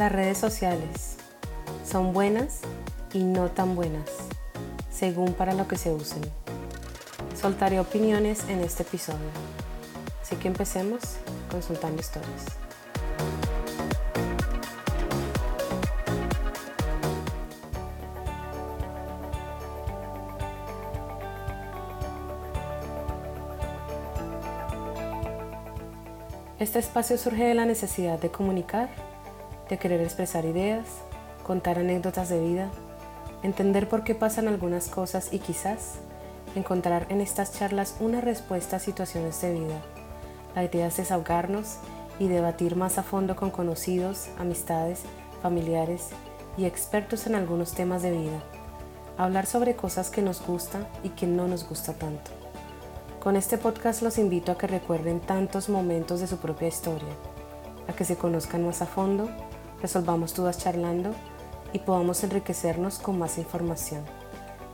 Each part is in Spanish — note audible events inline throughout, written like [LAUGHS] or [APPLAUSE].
Las redes sociales son buenas y no tan buenas, según para lo que se usen. Soltaré opiniones en este episodio, así que empecemos consultando historias. Este espacio surge de la necesidad de comunicar, de querer expresar ideas, contar anécdotas de vida, entender por qué pasan algunas cosas y quizás encontrar en estas charlas una respuesta a situaciones de vida. La idea es desahogarnos y debatir más a fondo con conocidos, amistades, familiares y expertos en algunos temas de vida. Hablar sobre cosas que nos gusta y que no nos gusta tanto. Con este podcast los invito a que recuerden tantos momentos de su propia historia, a que se conozcan más a fondo, resolvamos dudas charlando y podamos enriquecernos con más información.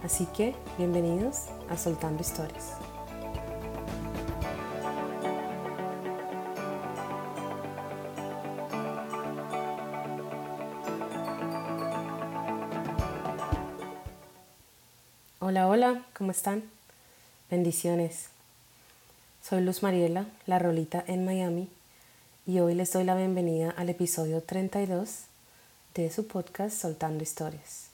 Así que, bienvenidos a Soltando Historias. Hola, hola, ¿cómo están? Bendiciones. Soy Luz Mariela, la Rolita en Miami, y hoy les doy la bienvenida al episodio 32 de su podcast Soltando Historias.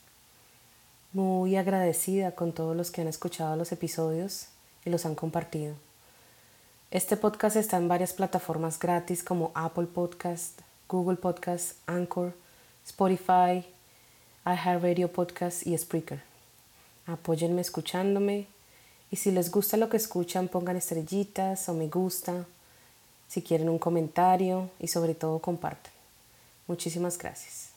Muy agradecida con todos los que han escuchado los episodios y los han compartido. Este podcast está en varias plataformas gratis como Apple Podcast, Google Podcast, Anchor, Spotify, iHeartRadio Podcast y Spreaker. Apóyenme escuchándome y si les gusta lo que escuchan, pongan estrellitas o me gusta. Si quieren un comentario y sobre todo compartan. Muchísimas gracias.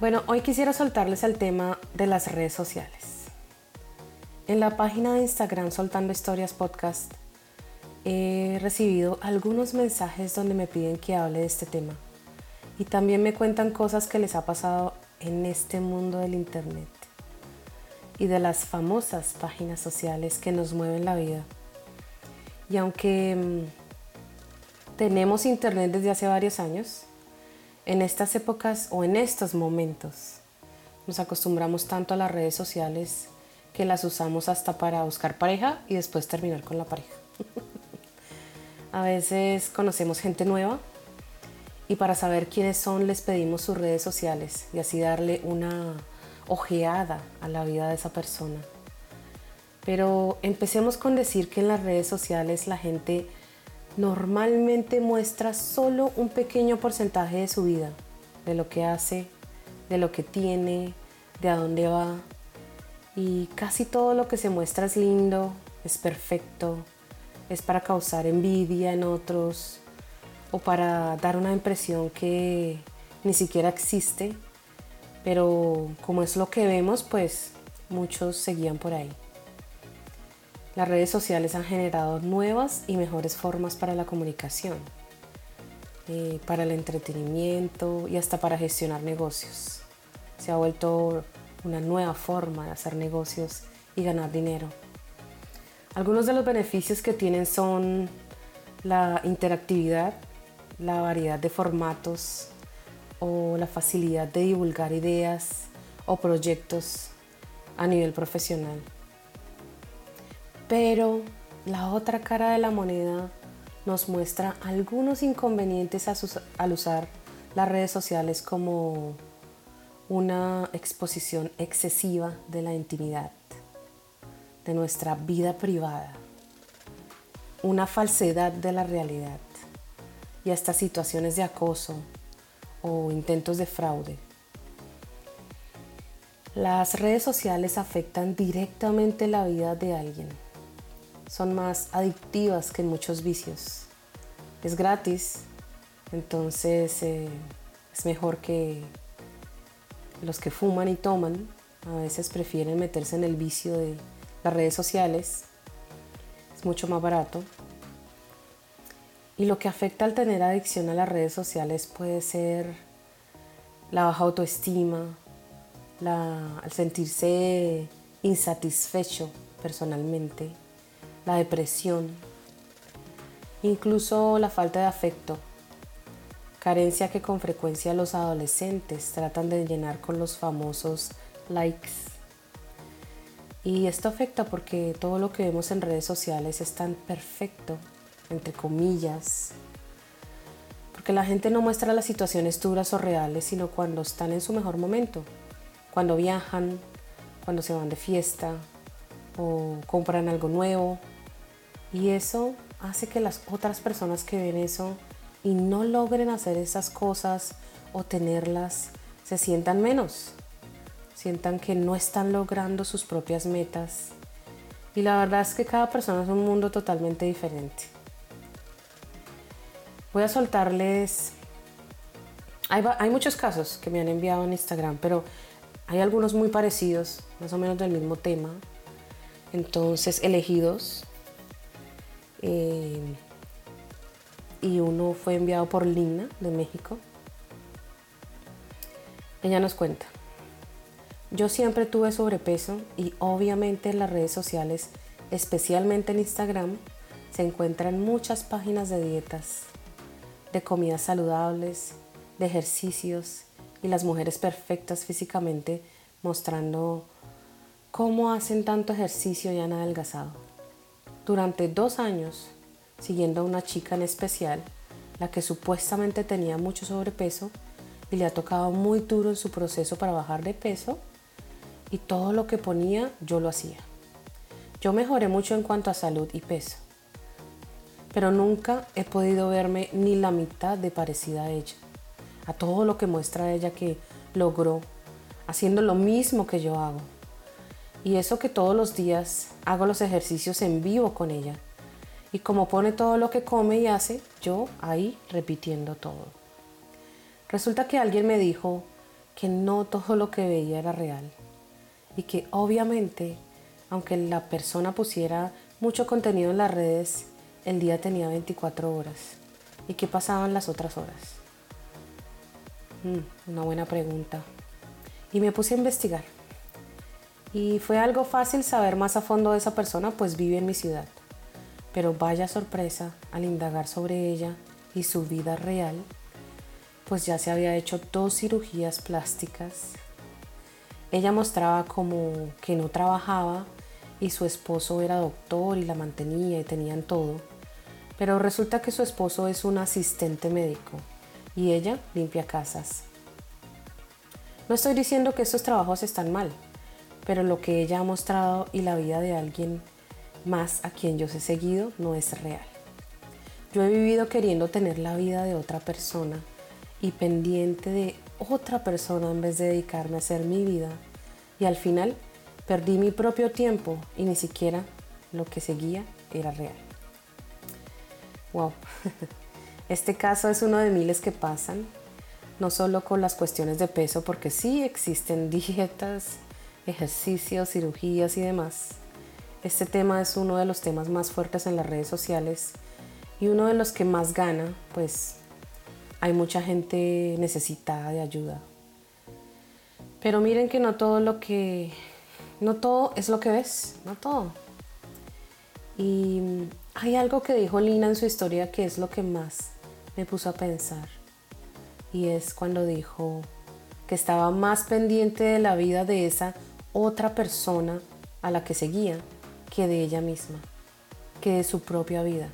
Bueno, hoy quisiera soltarles el tema de las redes sociales. En la página de Instagram Soltando Historias Podcast he recibido algunos mensajes donde me piden que hable de este tema y también me cuentan cosas que les ha pasado en este mundo del Internet y de las famosas páginas sociales que nos mueven la vida. Y aunque mm, tenemos Internet desde hace varios años, en estas épocas o en estos momentos nos acostumbramos tanto a las redes sociales que las usamos hasta para buscar pareja y después terminar con la pareja. A veces conocemos gente nueva y para saber quiénes son les pedimos sus redes sociales y así darle una ojeada a la vida de esa persona. Pero empecemos con decir que en las redes sociales la gente normalmente muestra solo un pequeño porcentaje de su vida, de lo que hace, de lo que tiene, de a dónde va. Y casi todo lo que se muestra es lindo, es perfecto, es para causar envidia en otros o para dar una impresión que ni siquiera existe, pero como es lo que vemos, pues muchos seguían por ahí. Las redes sociales han generado nuevas y mejores formas para la comunicación, eh, para el entretenimiento y hasta para gestionar negocios. Se ha vuelto una nueva forma de hacer negocios y ganar dinero. Algunos de los beneficios que tienen son la interactividad, la variedad de formatos o la facilidad de divulgar ideas o proyectos a nivel profesional. Pero la otra cara de la moneda nos muestra algunos inconvenientes al usar las redes sociales como una exposición excesiva de la intimidad de nuestra vida privada, una falsedad de la realidad y hasta situaciones de acoso o intentos de fraude. Las redes sociales afectan directamente la vida de alguien. Son más adictivas que muchos vicios. Es gratis, entonces eh, es mejor que los que fuman y toman a veces prefieren meterse en el vicio de las redes sociales, es mucho más barato. Y lo que afecta al tener adicción a las redes sociales puede ser la baja autoestima, al sentirse insatisfecho personalmente, la depresión, incluso la falta de afecto, carencia que con frecuencia los adolescentes tratan de llenar con los famosos likes. Y esto afecta porque todo lo que vemos en redes sociales es tan perfecto, entre comillas, porque la gente no muestra las situaciones duras o reales, sino cuando están en su mejor momento, cuando viajan, cuando se van de fiesta o compran algo nuevo. Y eso hace que las otras personas que ven eso y no logren hacer esas cosas o tenerlas, se sientan menos, sientan que no están logrando sus propias metas. Y la verdad es que cada persona es un mundo totalmente diferente. Voy a soltarles... Hay, hay muchos casos que me han enviado en Instagram, pero hay algunos muy parecidos, más o menos del mismo tema. Entonces, elegidos eh, y uno fue enviado por Lina de México. Ella nos cuenta, yo siempre tuve sobrepeso y obviamente en las redes sociales, especialmente en Instagram, se encuentran muchas páginas de dietas, de comidas saludables, de ejercicios y las mujeres perfectas físicamente mostrando cómo hacen tanto ejercicio y han adelgazado. Durante dos años, siguiendo a una chica en especial, la que supuestamente tenía mucho sobrepeso y le ha tocado muy duro en su proceso para bajar de peso, y todo lo que ponía yo lo hacía. Yo mejoré mucho en cuanto a salud y peso, pero nunca he podido verme ni la mitad de parecida a ella, a todo lo que muestra ella que logró, haciendo lo mismo que yo hago. Y eso que todos los días hago los ejercicios en vivo con ella. Y como pone todo lo que come y hace, yo ahí repitiendo todo. Resulta que alguien me dijo que no todo lo que veía era real. Y que obviamente, aunque la persona pusiera mucho contenido en las redes, el día tenía 24 horas. ¿Y qué pasaban las otras horas? Mm, una buena pregunta. Y me puse a investigar. Y fue algo fácil saber más a fondo de esa persona, pues vive en mi ciudad. Pero vaya sorpresa al indagar sobre ella y su vida real, pues ya se había hecho dos cirugías plásticas. Ella mostraba como que no trabajaba y su esposo era doctor y la mantenía y tenían todo. Pero resulta que su esposo es un asistente médico y ella limpia casas. No estoy diciendo que estos trabajos están mal, pero lo que ella ha mostrado y la vida de alguien más a quien yo he seguido no es real. Yo he vivido queriendo tener la vida de otra persona y pendiente de otra persona en vez de dedicarme a hacer mi vida y al final perdí mi propio tiempo y ni siquiera lo que seguía era real. Wow. [LAUGHS] Este caso es uno de miles que pasan, no solo con las cuestiones de peso, porque sí existen dietas, ejercicios, cirugías y demás. Este tema es uno de los temas más fuertes en las redes sociales y uno de los que más gana, pues hay mucha gente necesitada de ayuda. Pero miren que no todo lo que no todo es lo que ves, no todo. Y hay algo que dijo Lina en su historia que es lo que más me puso a pensar. Y es cuando dijo que estaba más pendiente de la vida de esa otra persona a la que seguía que de ella misma, que de su propia vida.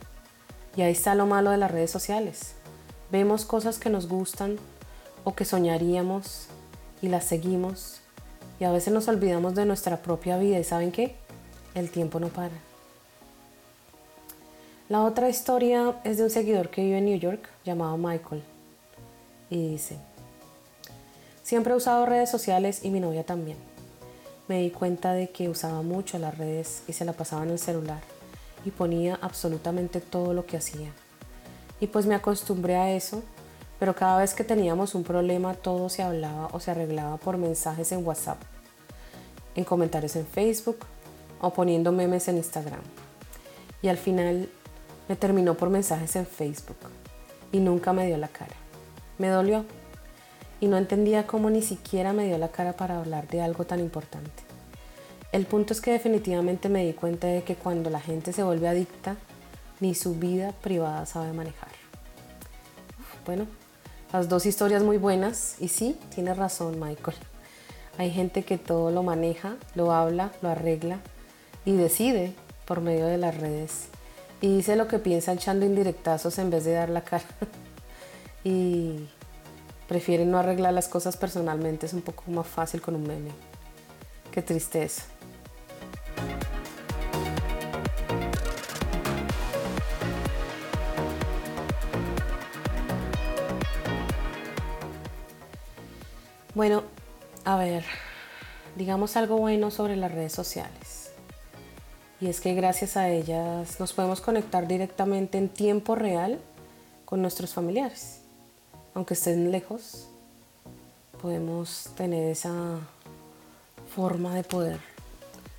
Y ahí está lo malo de las redes sociales. Vemos cosas que nos gustan o que soñaríamos y las seguimos y a veces nos olvidamos de nuestra propia vida y ¿saben qué? El tiempo no para. La otra historia es de un seguidor que vive en New York llamado Michael y dice, siempre he usado redes sociales y mi novia también me di cuenta de que usaba mucho las redes y se la pasaba en el celular y ponía absolutamente todo lo que hacía. Y pues me acostumbré a eso, pero cada vez que teníamos un problema todo se hablaba o se arreglaba por mensajes en WhatsApp, en comentarios en Facebook o poniendo memes en Instagram. Y al final me terminó por mensajes en Facebook y nunca me dio la cara. Me dolió. y no entendía cómo ni siquiera me dio la cara para hablar de algo tan importante. El punto es que definitivamente me di cuenta de que cuando la gente se vuelve adicta, ni su vida privada sabe manejar. Bueno, las dos historias muy buenas y sí, tiene razón Michael. Hay gente que todo lo maneja, lo habla, lo arregla y decide por medio de las redes. Y dice lo que piensa echando indirectazos en vez de dar la cara. [LAUGHS] y prefieren no arreglar las cosas personalmente, es un poco más fácil con un meme. Qué tristeza. A ver, digamos algo bueno sobre las redes sociales. Y es que gracias a ellas nos podemos conectar directamente en tiempo real con nuestros familiares aunque estén lejos, podemos tener esa forma de poder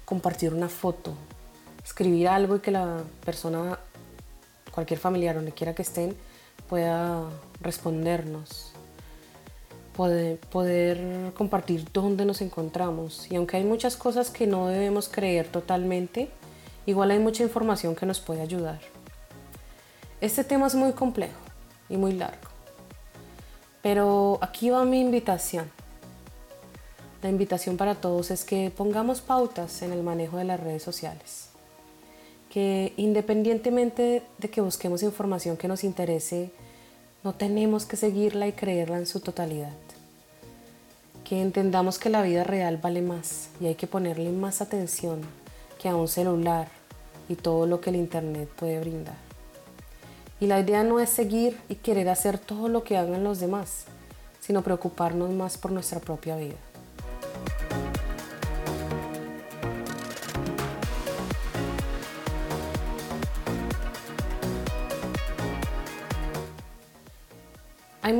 compartir una foto, escribir algo y que la persona, cualquier familiar donde quiera que estén, pueda respondernos. Poder, poder compartir dónde nos encontramos. Y aunque hay muchas cosas que no debemos creer totalmente, igual hay mucha información que nos puede ayudar. Este tema es muy complejo y muy largo. Pero aquí va mi invitación. La invitación para todos es que pongamos pautas en el manejo de las redes sociales. Que independientemente de que busquemos información que nos interese, no tenemos que seguirla y creerla en su totalidad. Que entendamos que la vida real vale más y hay que ponerle más atención que a un celular y todo lo que el Internet puede brindar. Y la idea no es seguir y querer hacer todo lo que hagan los demás, sino preocuparnos más por nuestra propia vida.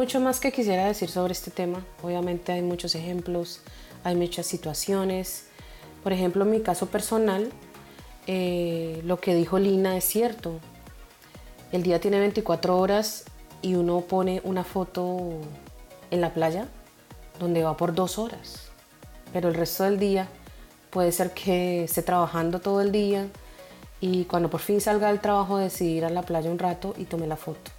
Mucho más que quisiera decir sobre este tema. Obviamente hay muchos ejemplos, hay muchas situaciones. Por ejemplo, en mi caso personal, eh, lo que dijo Lina es cierto. El día tiene 24 horas y uno pone una foto en la playa donde va por dos horas. Pero el resto del día puede ser que esté trabajando todo el día y cuando por fin salga del trabajo decidí ir a la playa un rato y tomé la foto.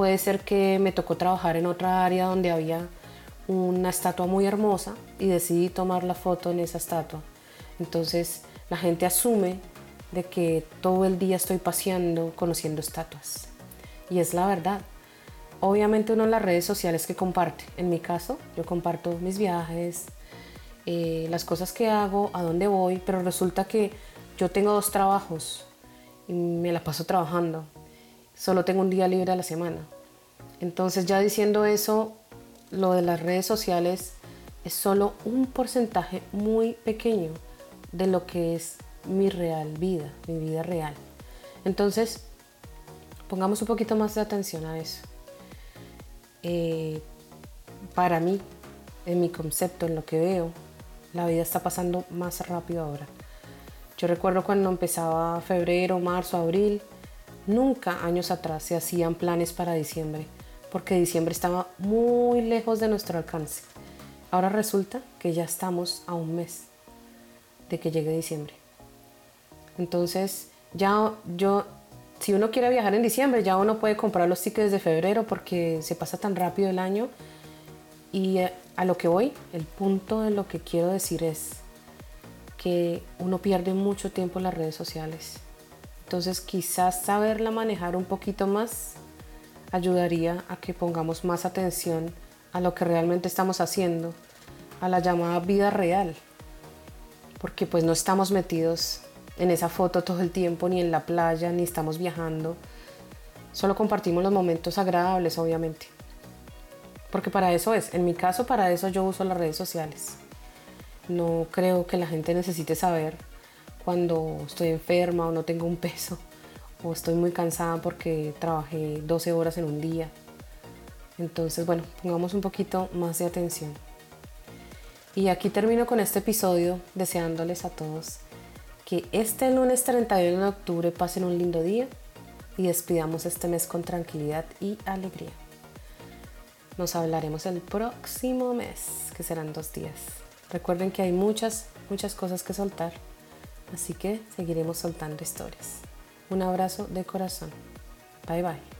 Puede ser que me tocó trabajar en otra área donde había una estatua muy hermosa y decidí tomar la foto en esa estatua. Entonces la gente asume de que todo el día estoy paseando, conociendo estatuas. Y es la verdad. Obviamente uno en las redes sociales que comparte. En mi caso, yo comparto mis viajes, eh, las cosas que hago, a dónde voy, pero resulta que yo tengo dos trabajos y me la paso trabajando. Solo tengo un día libre a la semana. Entonces ya diciendo eso, lo de las redes sociales es solo un porcentaje muy pequeño de lo que es mi real vida, mi vida real. Entonces, pongamos un poquito más de atención a eso. Eh, para mí, en mi concepto, en lo que veo, la vida está pasando más rápido ahora. Yo recuerdo cuando empezaba febrero, marzo, abril, nunca años atrás se hacían planes para diciembre, porque diciembre estaba muy lejos de nuestro alcance. Ahora resulta que ya estamos a un mes de que llegue diciembre. Entonces, ya yo, si uno quiere viajar en diciembre, ya uno puede comprar los tickets de febrero porque se pasa tan rápido el año. Y eh, a lo que voy, el punto de lo que quiero decir es que uno pierde mucho tiempo en las redes sociales. Entonces quizás saberla manejar un poquito más ayudaría a que pongamos más atención a lo que realmente estamos haciendo, a la llamada vida real, porque pues no estamos metidos en esa foto todo el tiempo, ni en la playa, ni estamos viajando. Solo compartimos los momentos agradables, obviamente. Porque para eso es, en mi caso, para eso yo uso las redes sociales. No creo que la gente necesite saber cuando estoy enferma o no tengo un peso o estoy muy cansada porque trabajé 12 horas en un día. Entonces, bueno, pongamos un poquito más de atención. Y aquí termino con este episodio deseándoles a todos que este lunes 31 de octubre pasen un lindo día y despidamos este mes con tranquilidad y alegría. Nos hablaremos el próximo mes, que serán dos días. Recuerden que hay muchas, muchas cosas que soltar, así que seguiremos soltando historias. Un abrazo de corazón. Bye bye.